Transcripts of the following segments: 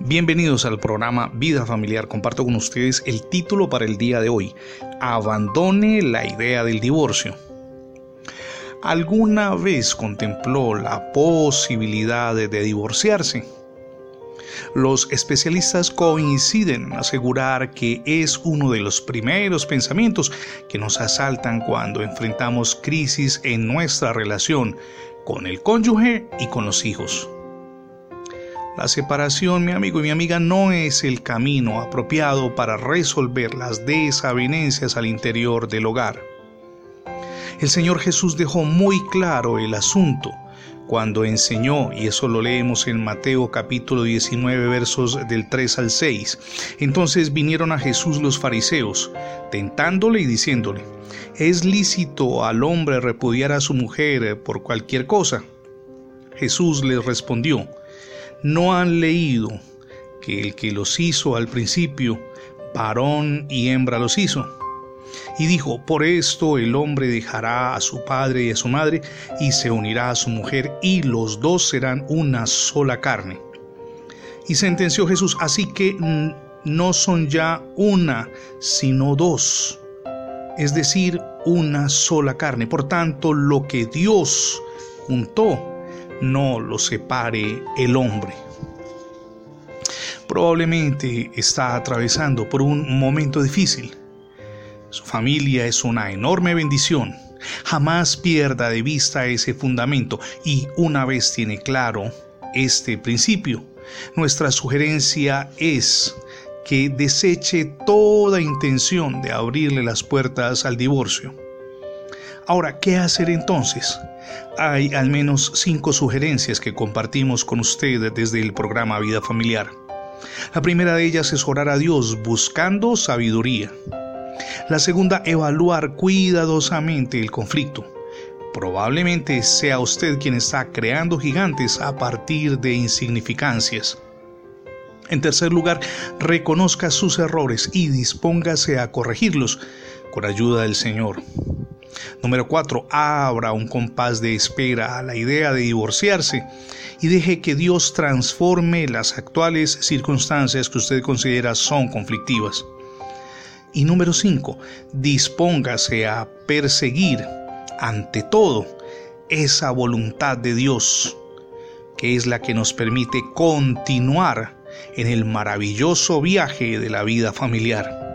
Bienvenidos al programa Vida Familiar. Comparto con ustedes el título para el día de hoy. Abandone la idea del divorcio. ¿Alguna vez contempló la posibilidad de divorciarse? Los especialistas coinciden en asegurar que es uno de los primeros pensamientos que nos asaltan cuando enfrentamos crisis en nuestra relación con el cónyuge y con los hijos. La separación, mi amigo y mi amiga, no es el camino apropiado para resolver las desavenencias al interior del hogar. El Señor Jesús dejó muy claro el asunto cuando enseñó, y eso lo leemos en Mateo capítulo 19 versos del 3 al 6. Entonces vinieron a Jesús los fariseos, tentándole y diciéndole, ¿es lícito al hombre repudiar a su mujer por cualquier cosa? Jesús les respondió, no han leído que el que los hizo al principio, varón y hembra los hizo. Y dijo, por esto el hombre dejará a su padre y a su madre y se unirá a su mujer y los dos serán una sola carne. Y sentenció Jesús, así que no son ya una, sino dos, es decir, una sola carne. Por tanto, lo que Dios juntó, no lo separe el hombre. Probablemente está atravesando por un momento difícil. Su familia es una enorme bendición. Jamás pierda de vista ese fundamento y una vez tiene claro este principio, nuestra sugerencia es que deseche toda intención de abrirle las puertas al divorcio. Ahora, ¿qué hacer entonces? Hay al menos cinco sugerencias que compartimos con usted desde el programa Vida Familiar. La primera de ellas es orar a Dios buscando sabiduría. La segunda, evaluar cuidadosamente el conflicto. Probablemente sea usted quien está creando gigantes a partir de insignificancias. En tercer lugar, reconozca sus errores y dispóngase a corregirlos con ayuda del Señor. Número 4. Abra un compás de espera a la idea de divorciarse y deje que Dios transforme las actuales circunstancias que usted considera son conflictivas. Y número 5. Dispóngase a perseguir ante todo esa voluntad de Dios, que es la que nos permite continuar en el maravilloso viaje de la vida familiar.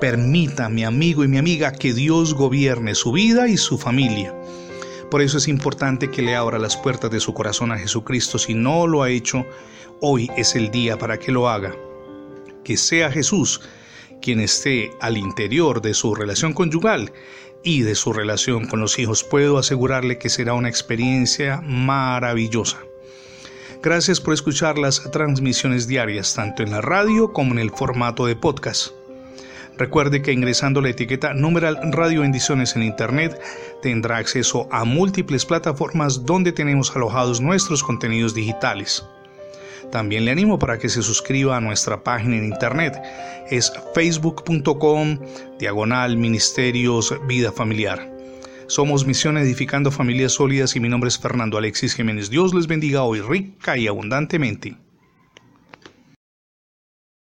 Permita, mi amigo y mi amiga, que Dios gobierne su vida y su familia. Por eso es importante que le abra las puertas de su corazón a Jesucristo. Si no lo ha hecho, hoy es el día para que lo haga. Que sea Jesús quien esté al interior de su relación conyugal y de su relación con los hijos. Puedo asegurarle que será una experiencia maravillosa. Gracias por escuchar las transmisiones diarias, tanto en la radio como en el formato de podcast. Recuerde que ingresando la etiqueta numeral Radio Bendiciones en Internet tendrá acceso a múltiples plataformas donde tenemos alojados nuestros contenidos digitales. También le animo para que se suscriba a nuestra página en internet. Es facebook.com diagonal ministerios vida familiar. Somos Misión Edificando Familias Sólidas y mi nombre es Fernando Alexis Jiménez. Dios les bendiga hoy rica y abundantemente.